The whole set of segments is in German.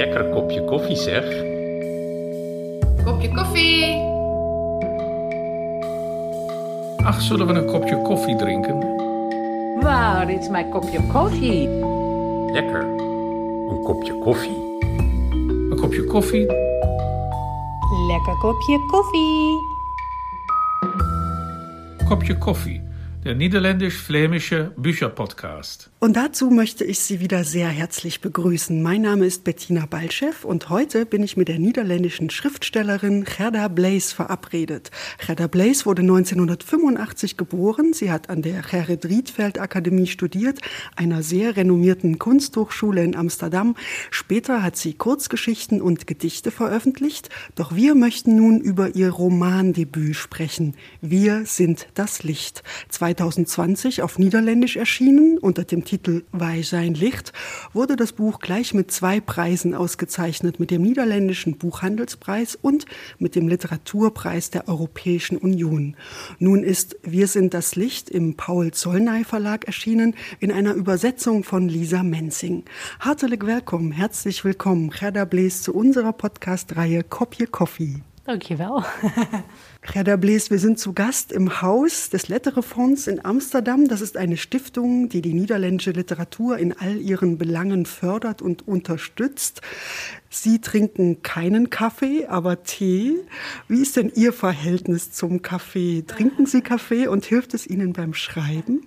lekker kopje koffie zeg. Kopje koffie. Ach, zullen we een kopje koffie drinken? Wow, dit is mijn kopje koffie. Lekker. Een kopje koffie. Een kopje koffie? Lekker kopje koffie. Kopje koffie. Der niederländisch-flämische Bücherpodcast. Und dazu möchte ich Sie wieder sehr herzlich begrüßen. Mein Name ist Bettina Balchev und heute bin ich mit der niederländischen Schriftstellerin Gerda Blaze verabredet. Gerda Blaze wurde 1985 geboren. Sie hat an der Gerrit Rietveld Akademie studiert, einer sehr renommierten Kunsthochschule in Amsterdam. Später hat sie Kurzgeschichten und Gedichte veröffentlicht. Doch wir möchten nun über ihr Romandebüt sprechen. Wir sind das Licht. 2020 auf Niederländisch erschienen unter dem Titel Wij zijn Licht, wurde das Buch gleich mit zwei Preisen ausgezeichnet, mit dem niederländischen Buchhandelspreis und mit dem Literaturpreis der Europäischen Union. Nun ist Wir sind das Licht im Paul Zollnay Verlag erschienen in einer Übersetzung von Lisa Menzing. Hartelijk welkom, herzlich willkommen, Gerda Blees zu unserer Podcast-Reihe Kopje Coffee. Dankjewel. Gerda Blees, wir sind zu Gast im Haus des Letterefonds in Amsterdam. Das ist eine Stiftung, die die niederländische Literatur in all ihren Belangen fördert und unterstützt. Sie trinken keinen Kaffee, aber Tee. Wie ist denn Ihr Verhältnis zum Kaffee? Trinken Sie Kaffee und hilft es Ihnen beim Schreiben?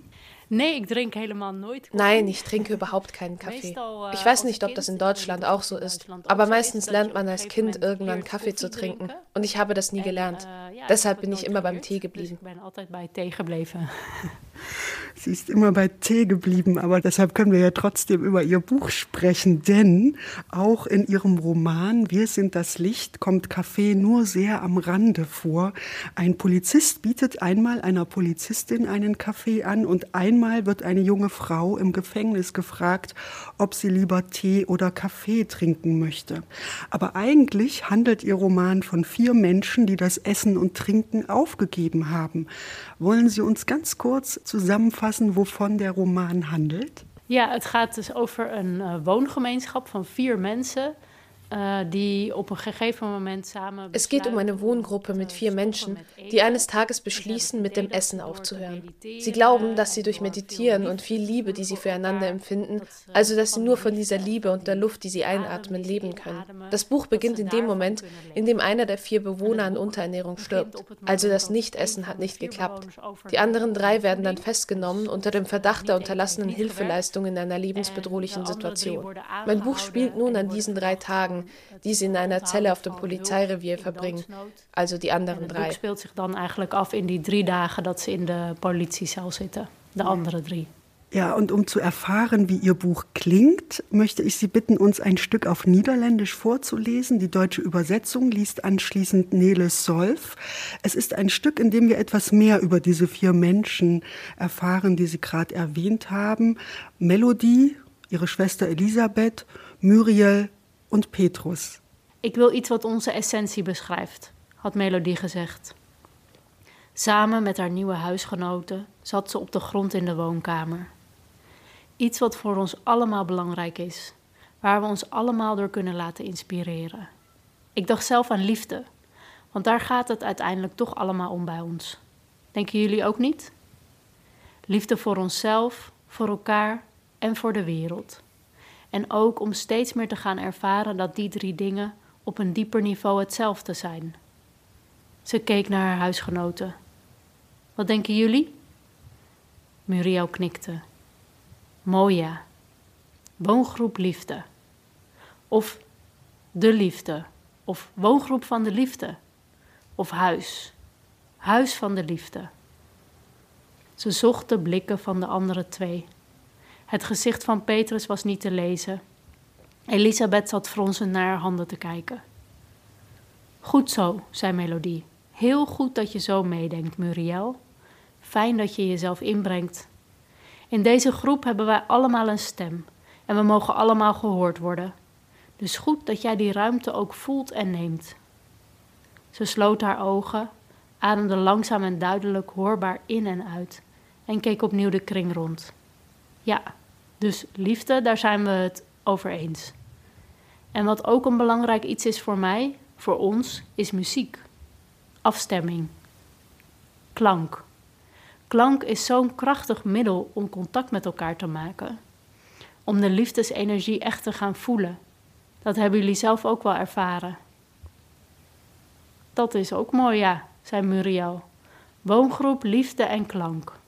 Nee, ich trinke helemaal nooit Koffie. Nein, ich trinke überhaupt keinen Kaffee. Ich weiß nicht, ob das in Deutschland auch so ist, aber meistens lernt man als Kind irgendwann Kaffee zu trinken und ich habe das nie gelernt. Deshalb bin ich immer beim Tee geblieben. Ich bin altijd bei Tee gebleven. Sie ist immer bei Tee geblieben, aber deshalb können wir ja trotzdem über ihr Buch sprechen, denn auch in ihrem Roman Wir sind das Licht kommt Kaffee nur sehr am Rande vor. Ein Polizist bietet einmal einer Polizistin einen Kaffee an und einmal wird eine junge Frau im Gefängnis gefragt, ob sie lieber Tee oder Kaffee trinken möchte. Aber eigentlich handelt ihr Roman von vier Menschen, die das Essen und Trinken aufgegeben haben. Wollen Sie uns ganz kurz zusammenfassen, wovon der Roman handelt? Ja, het gaat dus over een uh, woongemeenschap van vier mensen. Es geht um eine Wohngruppe mit vier Menschen, die eines Tages beschließen, mit dem Essen aufzuhören. Sie glauben, dass sie durch Meditieren und viel Liebe, die sie füreinander empfinden, also dass sie nur von dieser Liebe und der Luft, die sie einatmen, leben können. Das Buch beginnt in dem Moment, in dem einer der vier Bewohner an Unterernährung stirbt. Also das Nichtessen hat nicht geklappt. Die anderen drei werden dann festgenommen unter dem Verdacht der unterlassenen Hilfeleistung in einer lebensbedrohlichen Situation. Mein Buch spielt nun an diesen drei Tagen, die sie in einer Zelle auf dem Polizeirevier verbringen, also die anderen drei. Het speelt zich dan eigenlijk af in die drie dagen dat ze in de politiecel zitten, de andere drie. Ja, und um zu erfahren, wie Ihr Buch klingt, möchte ich Sie bitten, uns ein Stück auf Niederländisch vorzulesen. Die deutsche Übersetzung liest anschließend Nele Solf. Es ist ein Stück, in dem wir etwas mehr über diese vier Menschen erfahren, die Sie gerade erwähnt haben. Melodie, ihre Schwester Elisabeth, Muriel und Petrus. Ik wil iets wat onze essentie beschrijft, had Melodie gezegd. Samen met haar nieuwe huisgenoten zat ze op de grond in de woonkamer. Iets wat voor ons allemaal belangrijk is, waar we ons allemaal door kunnen laten inspireren. Ik dacht zelf aan liefde, want daar gaat het uiteindelijk toch allemaal om bij ons. Denken jullie ook niet? Liefde voor onszelf, voor elkaar en voor de wereld. En ook om steeds meer te gaan ervaren dat die drie dingen op een dieper niveau hetzelfde zijn. Ze keek naar haar huisgenoten. Wat denken jullie? Muriel knikte. Moja. Woongroep liefde. Of de liefde. Of woongroep van de liefde. Of huis. Huis van de liefde. Ze zocht de blikken van de andere twee. Het gezicht van Petrus was niet te lezen. Elisabeth zat fronsend naar haar handen te kijken. Goed zo, zei Melodie. Heel goed dat je zo meedenkt, Muriel. Fijn dat je jezelf inbrengt. In deze groep hebben wij allemaal een stem en we mogen allemaal gehoord worden. Dus goed dat jij die ruimte ook voelt en neemt. Ze sloot haar ogen, ademde langzaam en duidelijk hoorbaar in en uit en keek opnieuw de kring rond. Ja, dus liefde, daar zijn we het over eens. En wat ook een belangrijk iets is voor mij, voor ons, is muziek. Afstemming. Klank. Klank is zo'n krachtig middel om contact met elkaar te maken. Om de liefdesenergie echt te gaan voelen. Dat hebben jullie zelf ook wel ervaren. Dat is ook mooi, ja, zei Muriel. Woongroep Liefde en Klank.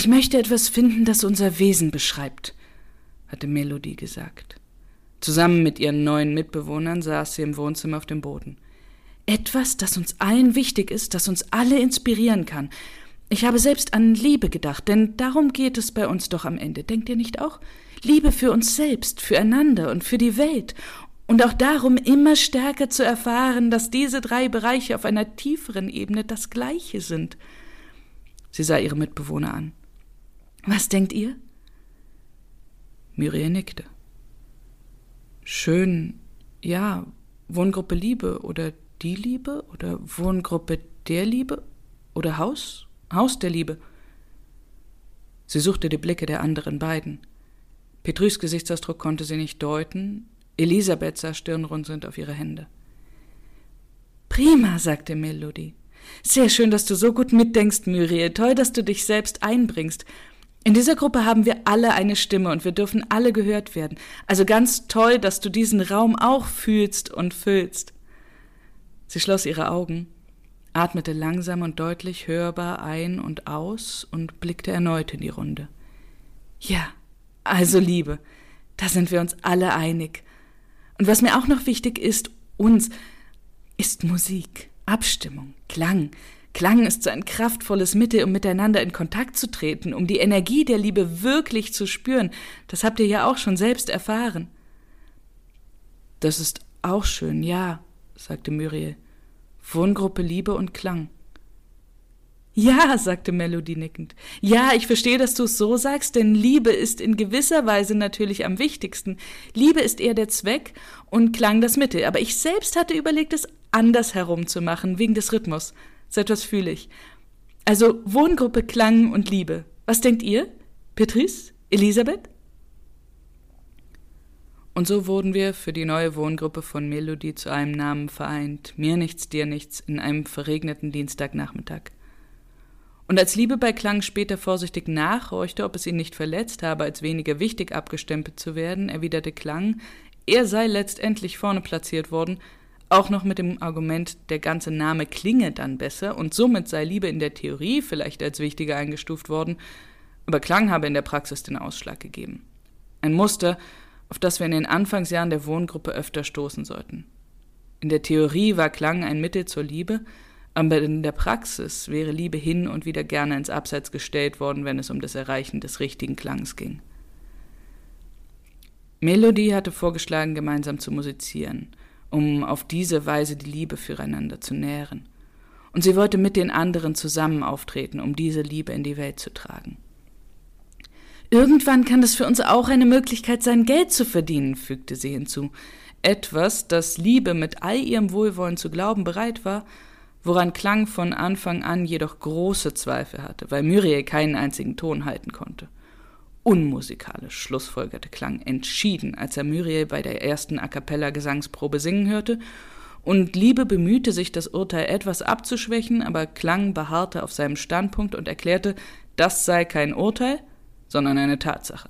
Ich möchte etwas finden, das unser Wesen beschreibt, hatte Melodie gesagt. Zusammen mit ihren neuen Mitbewohnern saß sie im Wohnzimmer auf dem Boden. Etwas, das uns allen wichtig ist, das uns alle inspirieren kann. Ich habe selbst an Liebe gedacht, denn darum geht es bei uns doch am Ende, denkt ihr nicht auch? Liebe für uns selbst, füreinander und für die Welt. Und auch darum, immer stärker zu erfahren, dass diese drei Bereiche auf einer tieferen Ebene das gleiche sind. Sie sah ihre Mitbewohner an. Was denkt ihr? Muriel nickte. Schön, ja, Wohngruppe Liebe oder die Liebe oder Wohngruppe der Liebe oder Haus, Haus der Liebe. Sie suchte die Blicke der anderen beiden. Petrus Gesichtsausdruck konnte sie nicht deuten, Elisabeth sah stirnrunzelnd auf ihre Hände. Prima, sagte Melody. Sehr schön, dass du so gut mitdenkst, Muriel. Toll, dass du dich selbst einbringst. In dieser Gruppe haben wir alle eine Stimme und wir dürfen alle gehört werden. Also ganz toll, dass du diesen Raum auch fühlst und füllst. Sie schloss ihre Augen, atmete langsam und deutlich hörbar ein und aus und blickte erneut in die Runde. Ja, also Liebe, da sind wir uns alle einig. Und was mir auch noch wichtig ist, uns, ist Musik, Abstimmung, Klang, Klang ist so ein kraftvolles Mittel, um miteinander in Kontakt zu treten, um die Energie der Liebe wirklich zu spüren. Das habt ihr ja auch schon selbst erfahren. Das ist auch schön, ja, sagte Muriel. Wohngruppe Liebe und Klang. Ja, sagte Melody nickend. Ja, ich verstehe, dass du es so sagst, denn Liebe ist in gewisser Weise natürlich am wichtigsten. Liebe ist eher der Zweck und Klang das Mittel. Aber ich selbst hatte überlegt, es anders herum zu machen, wegen des Rhythmus. So etwas fühle ich. Also Wohngruppe Klang und Liebe. Was denkt ihr? Beatrice? Elisabeth? Und so wurden wir für die neue Wohngruppe von Melodie zu einem Namen vereint. Mir nichts, dir nichts, in einem verregneten Dienstagnachmittag. Und als Liebe bei Klang später vorsichtig nachhorchte, ob es ihn nicht verletzt habe, als weniger wichtig abgestempelt zu werden, erwiderte Klang, er sei letztendlich vorne platziert worden, auch noch mit dem Argument, der ganze Name klinge dann besser und somit sei Liebe in der Theorie vielleicht als wichtiger eingestuft worden, aber Klang habe in der Praxis den Ausschlag gegeben. Ein Muster, auf das wir in den Anfangsjahren der Wohngruppe öfter stoßen sollten. In der Theorie war Klang ein Mittel zur Liebe, aber in der Praxis wäre Liebe hin und wieder gerne ins Abseits gestellt worden, wenn es um das Erreichen des richtigen Klangs ging. Melodie hatte vorgeschlagen, gemeinsam zu musizieren – um auf diese Weise die Liebe füreinander zu nähren. Und sie wollte mit den anderen zusammen auftreten, um diese Liebe in die Welt zu tragen. Irgendwann kann es für uns auch eine Möglichkeit sein, Geld zu verdienen, fügte sie hinzu. Etwas, das Liebe mit all ihrem Wohlwollen zu glauben bereit war, woran Klang von Anfang an jedoch große Zweifel hatte, weil Muriel keinen einzigen Ton halten konnte unmusikalisch, schlussfolgerte Klang entschieden, als er Muriel bei der ersten A cappella Gesangsprobe singen hörte, und Liebe bemühte sich, das Urteil etwas abzuschwächen, aber Klang beharrte auf seinem Standpunkt und erklärte, das sei kein Urteil, sondern eine Tatsache.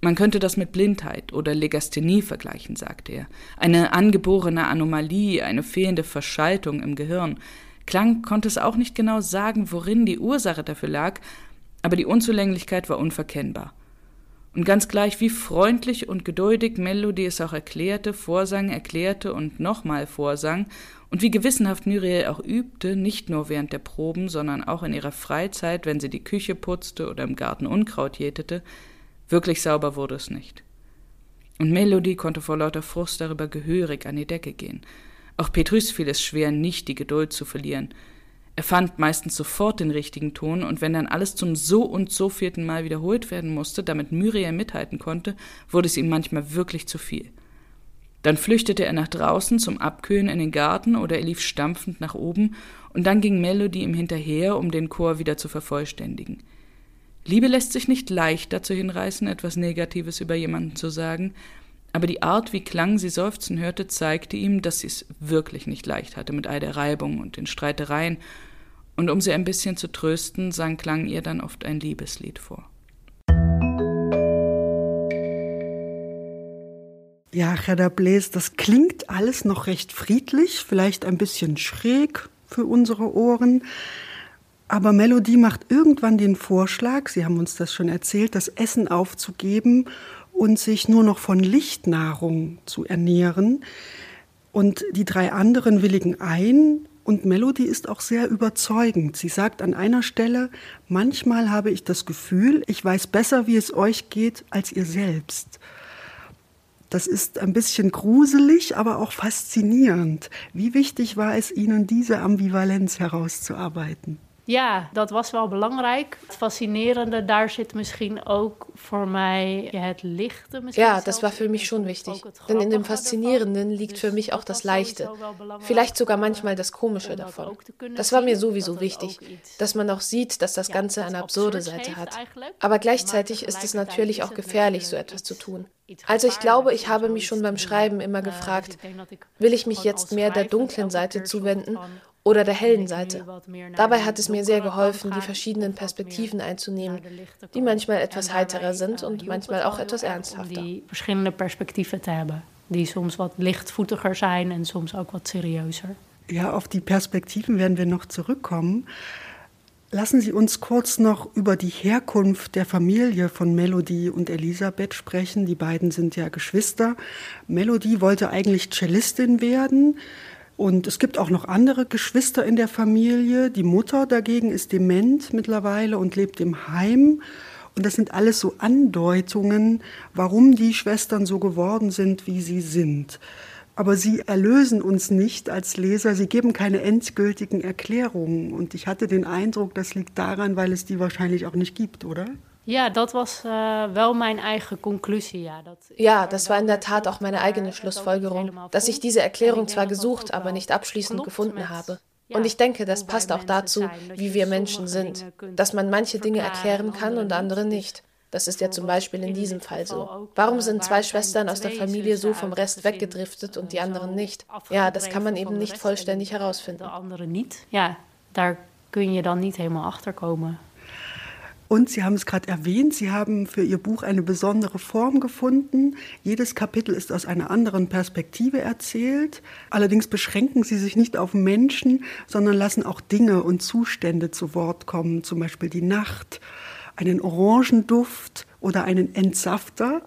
Man könnte das mit Blindheit oder Legasthenie vergleichen, sagte er. Eine angeborene Anomalie, eine fehlende Verschaltung im Gehirn. Klang konnte es auch nicht genau sagen, worin die Ursache dafür lag, aber die Unzulänglichkeit war unverkennbar. Und ganz gleich, wie freundlich und geduldig Melody es auch erklärte, vorsang, erklärte und nochmal vorsang, und wie gewissenhaft Muriel auch übte, nicht nur während der Proben, sondern auch in ihrer Freizeit, wenn sie die Küche putzte oder im Garten Unkraut jätete, wirklich sauber wurde es nicht. Und Melody konnte vor lauter Frust darüber gehörig an die Decke gehen. Auch Petrus fiel es schwer, nicht die Geduld zu verlieren, er fand meistens sofort den richtigen Ton, und wenn dann alles zum so und so vierten Mal wiederholt werden musste, damit Muriel mithalten konnte, wurde es ihm manchmal wirklich zu viel. Dann flüchtete er nach draußen zum Abkühlen in den Garten oder er lief stampfend nach oben, und dann ging Melody ihm hinterher, um den Chor wieder zu vervollständigen. Liebe lässt sich nicht leicht dazu hinreißen, etwas Negatives über jemanden zu sagen, aber die Art, wie Klang sie seufzen hörte, zeigte ihm, dass sie es wirklich nicht leicht hatte mit all der Reibung und den Streitereien, und um sie ein bisschen zu trösten, sang Klang ihr dann oft ein Liebeslied vor. Ja, Gerda Blaise, das klingt alles noch recht friedlich, vielleicht ein bisschen schräg für unsere Ohren. Aber Melodie macht irgendwann den Vorschlag, Sie haben uns das schon erzählt, das Essen aufzugeben und sich nur noch von Lichtnahrung zu ernähren. Und die drei anderen willigen ein. Und Melodie ist auch sehr überzeugend. Sie sagt an einer Stelle, manchmal habe ich das Gefühl, ich weiß besser, wie es euch geht, als ihr selbst. Das ist ein bisschen gruselig, aber auch faszinierend. Wie wichtig war es Ihnen, diese Ambivalenz herauszuarbeiten? Ja, dat was wel belangrijk. Het fascinerende, daar zit misschien ook voor mij het Lichte. Ja, das war für mich schon wichtig. Denn in dem Faszinierenden liegt für mich auch das Leichte. Vielleicht sogar manchmal das Komische davon. Das war mir sowieso wichtig, dass man auch sieht, dass das Ganze eine absurde Seite hat. Aber gleichzeitig ist es natürlich auch gefährlich, so etwas zu tun. Also ich glaube, ich habe mich schon beim Schreiben immer gefragt, will ich mich jetzt mehr der dunklen Seite zuwenden oder der hellen Seite. Dabei hat es mir sehr geholfen, die verschiedenen Perspektiven einzunehmen, die manchmal etwas heiterer sind und manchmal auch etwas ernsthafter. Die verschillende Perspektiven zu haben, die soms wat lichtvoetiger zijn en soms ook wat seriöser. Ja, auf die Perspektiven werden wir noch zurückkommen. Lassen Sie uns kurz noch über die Herkunft der Familie von Melody und Elisabeth sprechen. Die beiden sind ja Geschwister. Melody wollte eigentlich Cellistin werden. Und es gibt auch noch andere Geschwister in der Familie. Die Mutter dagegen ist dement mittlerweile und lebt im Heim. Und das sind alles so Andeutungen, warum die Schwestern so geworden sind, wie sie sind. Aber sie erlösen uns nicht als Leser, sie geben keine endgültigen Erklärungen. Und ich hatte den Eindruck, das liegt daran, weil es die wahrscheinlich auch nicht gibt, oder? Ja, das was uh, wel mijn eigen conclusie. Ja, dat, ja, das war in der Tat auch meine eigene Schlussfolgerung, dass ich diese Erklärung zwar gesucht, aber nicht abschließend gefunden habe. Und ich denke, das passt auch dazu, wie wir Menschen sind, dass man manche Dinge erklären kann und andere nicht. Das ist ja zum Beispiel in diesem Fall so. Warum sind zwei Schwestern aus der Familie so vom Rest weggedriftet und die anderen nicht? Ja, das kann man eben nicht vollständig herausfinden. andere nicht. Ja, da kun je dan niet helemaal achterkomen. Und Sie haben es gerade erwähnt, Sie haben für Ihr Buch eine besondere Form gefunden. Jedes Kapitel ist aus einer anderen Perspektive erzählt. Allerdings beschränken Sie sich nicht auf Menschen, sondern lassen auch Dinge und Zustände zu Wort kommen, zum Beispiel die Nacht einen Orangenduft oder einen Entsafter.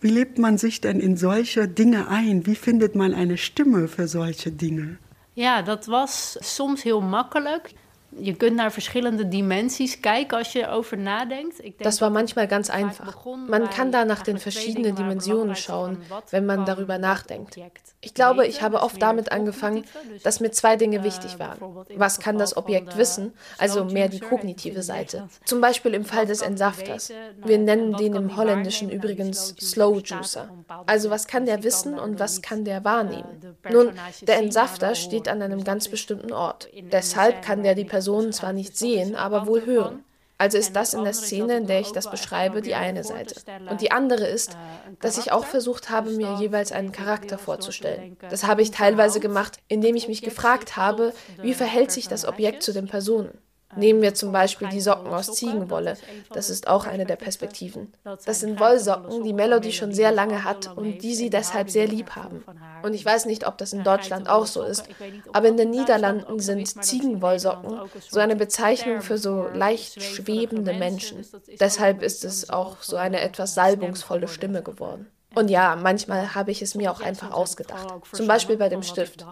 Wie lebt man sich denn in solche Dinge ein? Wie findet man eine Stimme für solche Dinge? Ja, dat was soms heel makkelijk. Je kunt naar verschillende dimensies kijken als je erover nadenkt. Das war manchmal ganz einfach. Man kann da nach den verschiedenen Dimensionen schauen, wenn man darüber nachdenkt. Ich glaube, ich habe oft damit angefangen, dass mir zwei Dinge wichtig waren. Was kann das Objekt wissen, also mehr die kognitive Seite. Zum Beispiel im Fall des Entsafters. Wir nennen den im Holländischen übrigens Slow Juicer. Also was kann der wissen und was kann der wahrnehmen? Nun, der Entsafter steht an einem ganz bestimmten Ort. Deshalb kann der die Person Personen zwar nicht sehen, aber wohl hören. Also ist das in der Szene, in der ich das beschreibe, die eine Seite. Und die andere ist, dass ich auch versucht habe, mir jeweils einen Charakter vorzustellen. Das habe ich teilweise gemacht, indem ich mich gefragt habe, wie verhält sich das Objekt zu den Personen. Nehmen wir zum Beispiel die Socken aus Ziegenwolle. Das ist auch eine der Perspektiven. Das sind Wollsocken, die Melody schon sehr lange hat und die sie deshalb sehr lieb haben. Und ich weiß nicht, ob das in Deutschland auch so ist, aber in den Niederlanden sind Ziegenwollsocken so eine Bezeichnung für so leicht schwebende Menschen. Deshalb ist es auch so eine etwas salbungsvolle Stimme geworden. Und ja, manchmal habe ich es mir auch einfach ausgedacht. Zum Beispiel bei dem Stift.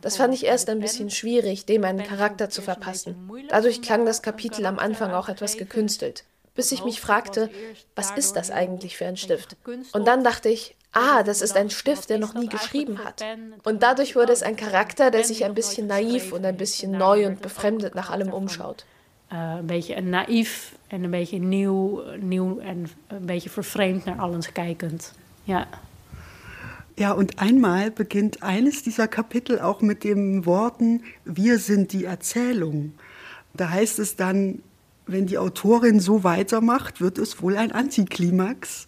Das fand ich erst ein bisschen schwierig, dem einen Charakter zu verpassen. Dadurch klang das Kapitel am Anfang auch etwas gekünstelt. Bis ich mich fragte, was ist das eigentlich für ein Stift? Und dann dachte ich, ah, das ist ein Stift, der noch nie geschrieben hat. Und dadurch wurde es ein Charakter, der sich ein bisschen naiv und ein bisschen neu und befremdet nach allem umschaut. Uh, een beetje naïef en een beetje nieuw, nieuw en een beetje naar alles kijkend. Ja. Ja, und einmal beginnt eines dieser Kapitel auch mit den Worten, wir sind die Erzählung. Da heißt es dann, wenn die Autorin so weitermacht, wird es wohl ein Antiklimax.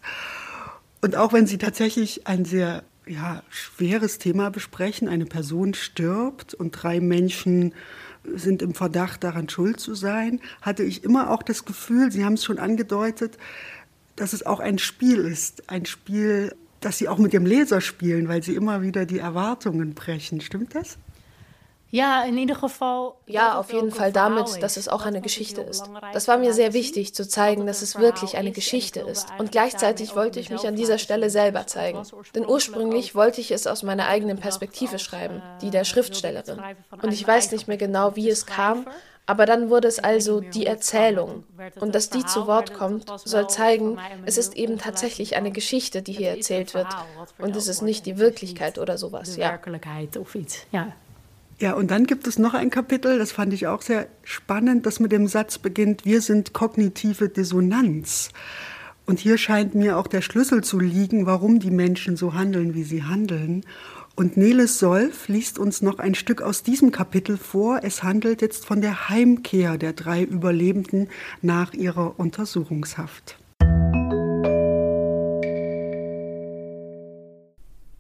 Und auch wenn sie tatsächlich ein sehr ja, schweres Thema besprechen, eine Person stirbt und drei Menschen sind im Verdacht, daran schuld zu sein, hatte ich immer auch das Gefühl, Sie haben es schon angedeutet, dass es auch ein Spiel ist. Ein Spiel, das Sie auch mit dem Leser spielen, weil Sie immer wieder die Erwartungen brechen. Stimmt das? Ja, in jedem Fall. Ja, auf jeden Fall damit, dass es auch eine Geschichte ist. Das war mir sehr wichtig, zu zeigen, dass es wirklich eine Geschichte ist. Und gleichzeitig wollte ich mich an dieser Stelle selber zeigen. Denn ursprünglich wollte ich es aus meiner eigenen Perspektive schreiben, die der Schriftstellerin. Und ich weiß nicht mehr genau, wie es kam, aber dann wurde es also die Erzählung. Und dass die zu Wort kommt, soll zeigen, es ist eben tatsächlich eine Geschichte, die hier erzählt wird. Und es ist nicht die Wirklichkeit oder sowas, ja. Ja. Ja, und dann gibt es noch ein Kapitel, das fand ich auch sehr spannend, das mit dem Satz beginnt, wir sind kognitive Dissonanz. Und hier scheint mir auch der Schlüssel zu liegen, warum die Menschen so handeln, wie sie handeln. Und Neles Solf liest uns noch ein Stück aus diesem Kapitel vor. Es handelt jetzt von der Heimkehr der drei Überlebenden nach ihrer Untersuchungshaft.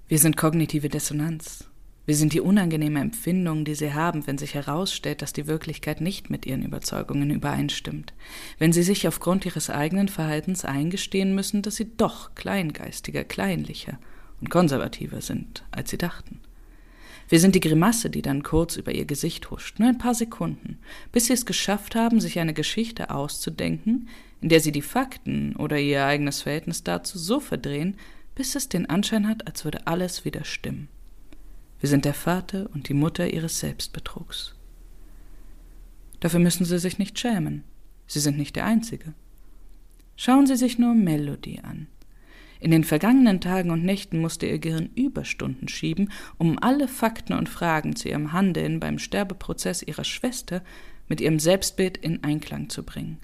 Wir sind kognitive Dissonanz. Wir sind die unangenehme Empfindung, die sie haben, wenn sich herausstellt, dass die Wirklichkeit nicht mit ihren Überzeugungen übereinstimmt, wenn sie sich aufgrund ihres eigenen Verhaltens eingestehen müssen, dass sie doch kleingeistiger, kleinlicher und konservativer sind, als sie dachten. Wir sind die Grimasse, die dann kurz über ihr Gesicht huscht, nur ein paar Sekunden, bis sie es geschafft haben, sich eine Geschichte auszudenken, in der sie die Fakten oder ihr eigenes Verhältnis dazu so verdrehen, bis es den Anschein hat, als würde alles wieder stimmen. Wir sind der Vater und die Mutter ihres Selbstbetrugs. Dafür müssen Sie sich nicht schämen. Sie sind nicht der Einzige. Schauen Sie sich nur Melody an. In den vergangenen Tagen und Nächten musste ihr Gehirn Überstunden schieben, um alle Fakten und Fragen zu ihrem Handeln beim Sterbeprozess ihrer Schwester mit ihrem Selbstbild in Einklang zu bringen.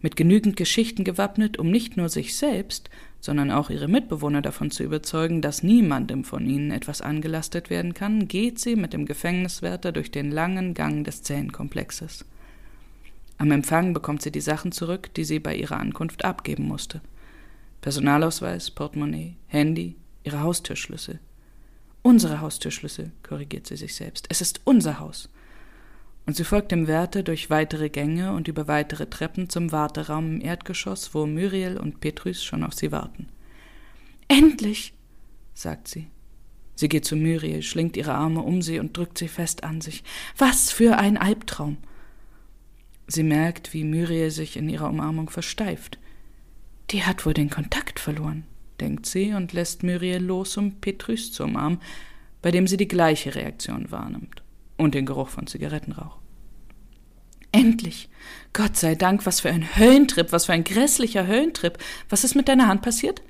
Mit genügend Geschichten gewappnet, um nicht nur sich selbst, sondern auch ihre Mitbewohner davon zu überzeugen, dass niemandem von ihnen etwas angelastet werden kann, geht sie mit dem Gefängniswärter durch den langen Gang des Zellenkomplexes. Am Empfang bekommt sie die Sachen zurück, die sie bei ihrer Ankunft abgeben musste. Personalausweis, Portemonnaie, Handy, ihre Haustürschlüssel. Unsere Haustürschlüssel, korrigiert sie sich selbst. Es ist unser Haus. Und sie folgt dem Wärter durch weitere Gänge und über weitere Treppen zum Warteraum im Erdgeschoss, wo Muriel und Petrus schon auf sie warten. Endlich, sagt sie. Sie geht zu Muriel, schlingt ihre Arme um sie und drückt sie fest an sich. Was für ein Albtraum! Sie merkt, wie Muriel sich in ihrer Umarmung versteift. Die hat wohl den Kontakt verloren, denkt sie und lässt Muriel los, um Petrus zu umarmen, bei dem sie die gleiche Reaktion wahrnimmt und den Geruch von Zigarettenrauch. Endlich! Gott sei Dank, was für ein Höllentrip, was für ein grässlicher Höllentrip. Was ist mit deiner Hand passiert?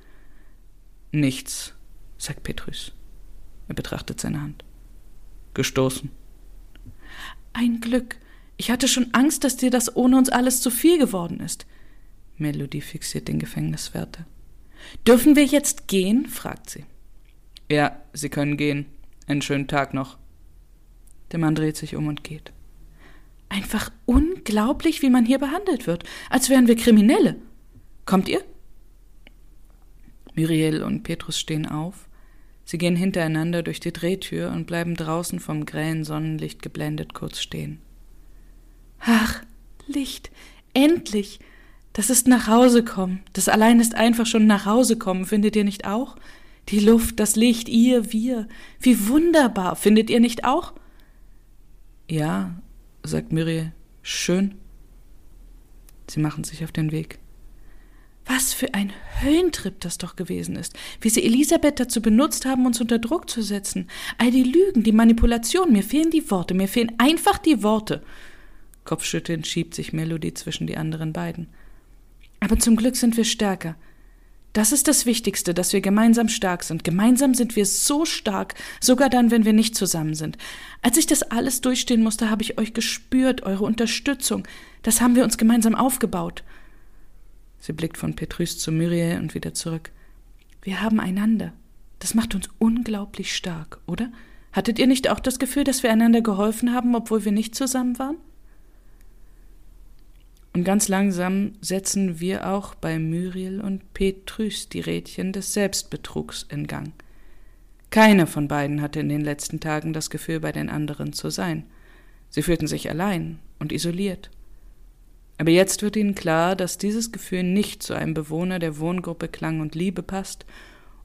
Nichts, sagt Petrus. Er betrachtet seine Hand. Gestoßen. Ein Glück. Ich hatte schon Angst, dass dir das ohne uns alles zu viel geworden ist. Melody fixiert den Gefängniswärter. Dürfen wir jetzt gehen? fragt sie. Ja, Sie können gehen. Einen schönen Tag noch. Der Mann dreht sich um und geht. Einfach unglaublich, wie man hier behandelt wird, als wären wir Kriminelle. Kommt ihr? Muriel und Petrus stehen auf. Sie gehen hintereinander durch die Drehtür und bleiben draußen vom grellen Sonnenlicht geblendet kurz stehen. Ach, Licht, endlich! Das ist nach Hause kommen. Das allein ist einfach schon nach Hause kommen, findet ihr nicht auch? Die Luft, das Licht, ihr, wir. Wie wunderbar, findet ihr nicht auch? Ja, sagt Muriel, schön. Sie machen sich auf den Weg. Was für ein Höllentrip das doch gewesen ist, wie sie Elisabeth dazu benutzt haben, uns unter Druck zu setzen. All die Lügen, die Manipulation, mir fehlen die Worte, mir fehlen einfach die Worte. Kopfschüttelnd schiebt sich Melody zwischen die anderen beiden. Aber zum Glück sind wir stärker. Das ist das Wichtigste, dass wir gemeinsam stark sind. Gemeinsam sind wir so stark, sogar dann, wenn wir nicht zusammen sind. Als ich das alles durchstehen musste, habe ich euch gespürt, eure Unterstützung. Das haben wir uns gemeinsam aufgebaut. Sie blickt von Petrus zu Muriel und wieder zurück. Wir haben einander. Das macht uns unglaublich stark, oder? Hattet ihr nicht auch das Gefühl, dass wir einander geholfen haben, obwohl wir nicht zusammen waren? Und ganz langsam setzen wir auch bei Muriel und Petrus die Rädchen des Selbstbetrugs in Gang. Keiner von beiden hatte in den letzten Tagen das Gefühl, bei den anderen zu sein. Sie fühlten sich allein und isoliert. Aber jetzt wird ihnen klar, dass dieses Gefühl nicht zu einem Bewohner der Wohngruppe Klang und Liebe passt,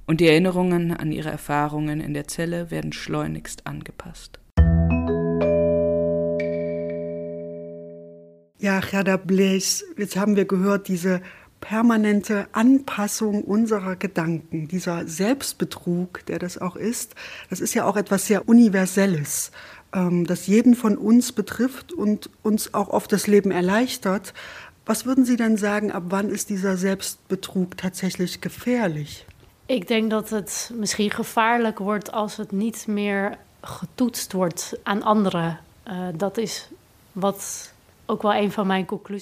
und die Erinnerungen an ihre Erfahrungen in der Zelle werden schleunigst angepasst. Ja, Gerda Blaise, jetzt haben wir gehört, diese permanente Anpassung unserer Gedanken, dieser Selbstbetrug, der das auch ist, das ist ja auch etwas sehr Universelles, ähm, das jeden von uns betrifft und uns auch oft das Leben erleichtert. Was würden Sie denn sagen, ab wann ist dieser Selbstbetrug tatsächlich gefährlich? Ik denk dat het misschien gevaarlijk wordt als het niet meer getoetst wordt aan anderen. Uh, dat is wat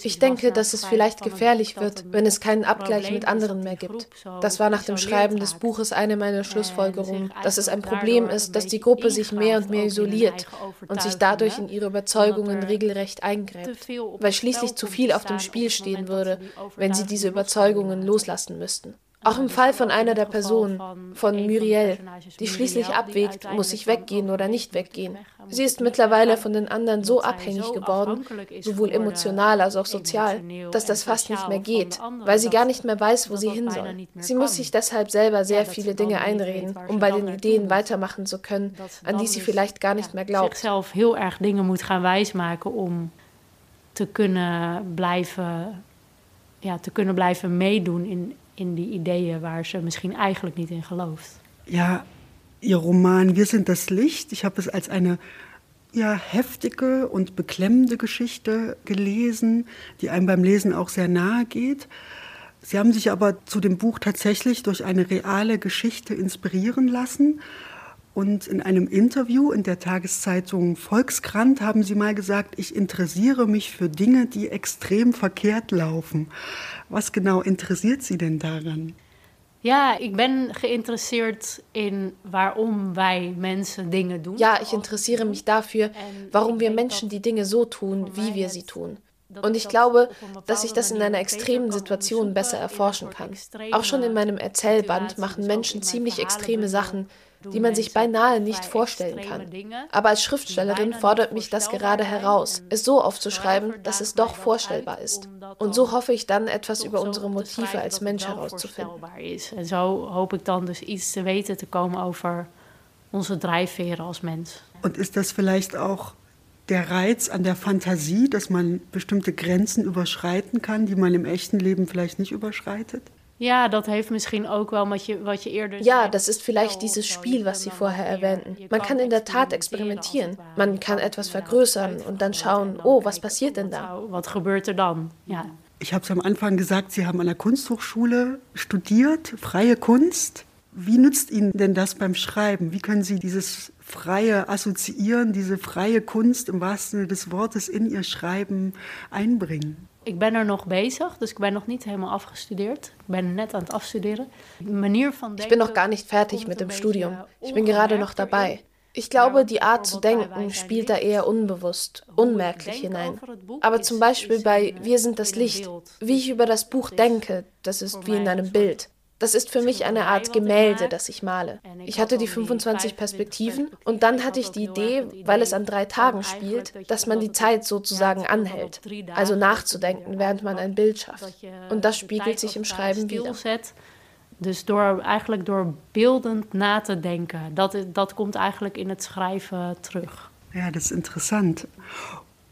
Ich denke, dass es vielleicht gefährlich wird, wenn es keinen Abgleich mit anderen mehr gibt. Das war nach dem Schreiben des Buches eine meiner Schlussfolgerungen, dass es ein Problem ist, dass die Gruppe sich mehr und mehr isoliert und sich dadurch in ihre Überzeugungen regelrecht eingräbt, weil schließlich zu viel auf dem Spiel stehen würde, wenn sie diese Überzeugungen loslassen müssten. Auch im Fall von einer der Personen, von Muriel, die schließlich abwägt, muss ich weggehen oder nicht weggehen. Sie ist mittlerweile von den anderen so abhängig geworden, sowohl emotional als auch sozial, dass das fast nicht mehr geht, weil sie gar nicht mehr weiß, wo sie hin soll. Sie muss sich deshalb selber sehr viele Dinge einreden, um bei den Ideen weitermachen zu können, an die sie vielleicht gar nicht mehr glaubt. Heel erg Dinge moet gaan wijsmaken om te kunnen blijven, ja, te kunnen blijven meedoen in in die Ideen waar ze misschien eigenlijk niet in gelooft. Ja, Ihr Roman Wir sind das Licht. Ich habe es als eine ja, heftige und beklemmende Geschichte gelesen, die einem beim Lesen auch sehr nahe geht. Sie haben sich aber zu dem Buch tatsächlich durch eine reale Geschichte inspirieren lassen. Und in einem Interview in der Tageszeitung Volkskrant haben Sie mal gesagt, ich interessiere mich für Dinge, die extrem verkehrt laufen. Was genau interessiert Sie denn daran? Ja, ik ben geïnteresseerd in waarom wij mensen dingen doen. Ja, ich interessiere mich dafür, warum wir Menschen die Dinge so tun, wie wir sie tun. Und ich glaube, dass ich das in einer extremen Situation besser erforschen kann. Auch schon in meinem Erzählband machen Menschen ziemlich extreme Sachen, die man sich beinahe nicht vorstellen kann. Aber als Schriftstellerin fordert mich das gerade heraus, es so aufzuschreiben, dass es doch vorstellbar ist. Und so hoffe ich dann, etwas über unsere Motive als Mensch herauszufinden. Und so hoffe ich dann, dus iets te weten te komen over onze drijfveren als Mensch. Und ist das vielleicht auch der Reiz an der Fantasie, dass man bestimmte Grenzen überschreiten kann, die man im echten Leben vielleicht nicht überschreitet? Ja, das heeft misschien ook wel wat je, wat je eerder Ja, das ist vielleicht dieses Spiel, was Sie vorher erwähnten. Man kann in der Tat experimentieren. Man kann etwas vergrößern und dann schauen, oh, was passiert denn da? Was gebeurt er dann? Ja. Ich habe es am Anfang gesagt, Sie haben an der Kunsthochschule studiert, freie Kunst. Wie nützt Ihnen denn das beim Schreiben? Wie können Sie dieses freie Assoziieren, diese freie Kunst im wahrsten Sinne des Wortes in Ihr Schreiben einbringen? Ik ben er nog bezig, dus ik ben nog niet helemaal afgestudeerd. Ik ben net aan het afstuderen. Manier van denken, ich bin noch gar nicht fertig mit dem Studium. Ich bin gerade noch dabei. Ich glaube, die Art zu denken spielt da eher unbewusst, unmerklich hinein. Aber zum Beispiel bei Wir sind das Licht, wie ich über das Buch denke, das ist wie in einem Bild. Das ist für mich eine Art Gemälde, das ich male. Ich hatte die 25 Perspektiven und dann hatte ich die Idee, weil es an drei Tagen spielt, dass man die Zeit sozusagen anhält, also nachzudenken, während man ein Bild schafft. Und das spiegelt sich im Schreiben wieder. Dus door eigenlijk door beeldend na te denken, dat, dat komt eigenlijk in het schrijven terug. Ja, das ist interessant.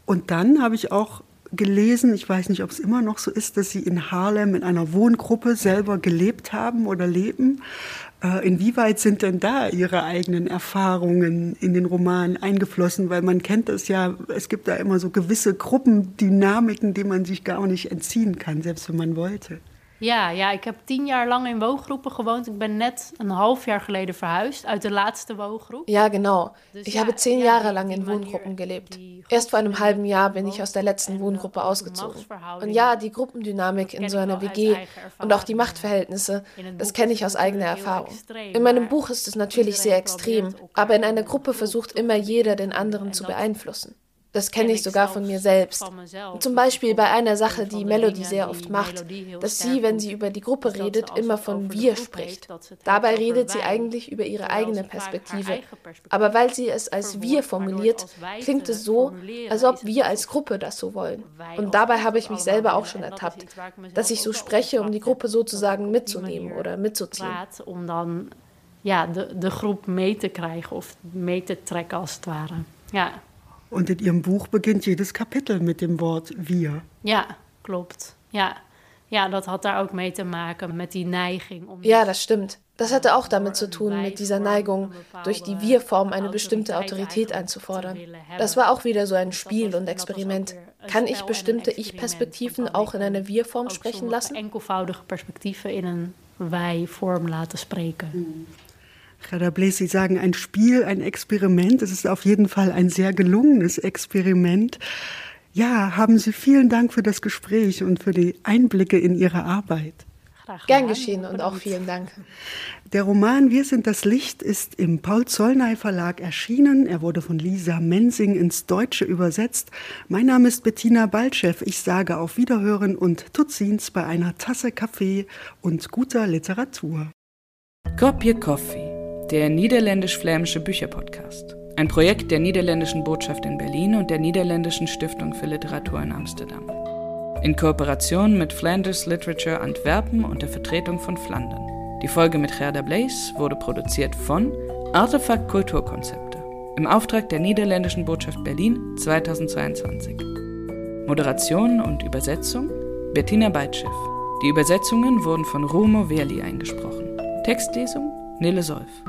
Und dann habe ich auch gelesen, ich weiß nicht, ob es immer noch so ist, dass Sie in Harlem in einer Wohngruppe selber gelebt haben oder leben. Äh, inwieweit sind denn da Ihre eigenen Erfahrungen in den Roman eingeflossen? Weil man kennt das ja, es gibt da immer so gewisse Gruppendynamiken, die man sich gar nicht entziehen kann, selbst wenn man wollte. Ja, ja, ik heb tien jaar lang in woongroepen gewoond. Ik ben net een half jaar geleden verhuisd uit de laatste woongroep. Ja, genau. Ich habe zehn Jahre lang in Wohngruppen gelebt. Erst vor einem halben Jahr bin ich aus der letzten Wohngruppe ausgezogen. Und ja, die Gruppendynamik in so einer WG und auch die Machtverhältnisse, das kenne ich aus eigener Erfahrung. In meinem Buch ist es natürlich sehr extrem, aber in einer Gruppe versucht immer jeder, den anderen zu beeinflussen. Das kenne ich sogar von mir selbst. Zum Beispiel bei einer Sache, die Melody sehr oft macht, dass sie, wenn sie über die Gruppe redet, immer von wir spricht. Dabei redet sie eigentlich über ihre eigene Perspektive. Aber weil sie es als wir formuliert, klingt es so, als ob wir als Gruppe das so wollen. Und dabei habe ich mich selber auch schon ertappt, dass ich so spreche, um die Gruppe sozusagen mitzunehmen oder mitzuziehen. Um dann ja, de, de groep mee te krijgen of mee te trekken als het ware. Ja. Und in Ihrem Buch beginnt jedes Kapitel mit dem Wort wir. Ja, klopt. Ja. Ja, dat had daar ook mee te maken met die Neiging. Um ja, das stimmt. Das hatte auch damit zu tun, mit dieser Neigung, durch die Wir-Form eine bestimmte Autorität einzufordern. Das war auch wieder so ein Spiel und Experiment. Kann ich bestimmte Ich-Perspektiven auch in eine Wir-Form sprechen lassen? Enkelvoudige Perspektiven in een Wij-Form laten spreken. Blaise, Sie sagen ein Spiel, ein Experiment. Es ist auf jeden Fall ein sehr gelungenes Experiment. Ja, haben Sie vielen Dank für das Gespräch und für die Einblicke in Ihre Arbeit. Gern geschehen und auch vielen Dank. Der Roman Wir sind das Licht ist im Paul Zollnay Verlag erschienen. Er wurde von Lisa Mensing ins Deutsche übersetzt. Mein Name ist Bettina Baltschew. Ich sage auf Wiederhören und Tutzins bei einer Tasse Kaffee und guter Literatur. Kopje Coffee, der niederländisch-flämische Bücherpodcast. Ein Projekt der niederländischen Botschaft in Berlin und der niederländischen Stiftung für Literatur in Amsterdam. In Kooperation mit Flanders Literature Antwerpen und der Vertretung von Flandern. Die Folge mit Gerda Blaze wurde produziert von Artefakt Kulturkonzepte im Auftrag der niederländischen Botschaft Berlin 2022. Moderation und Übersetzung Bettina Beitschiff. Die Übersetzungen wurden von Rumo Verli eingesprochen. Textlesung Nele Solf.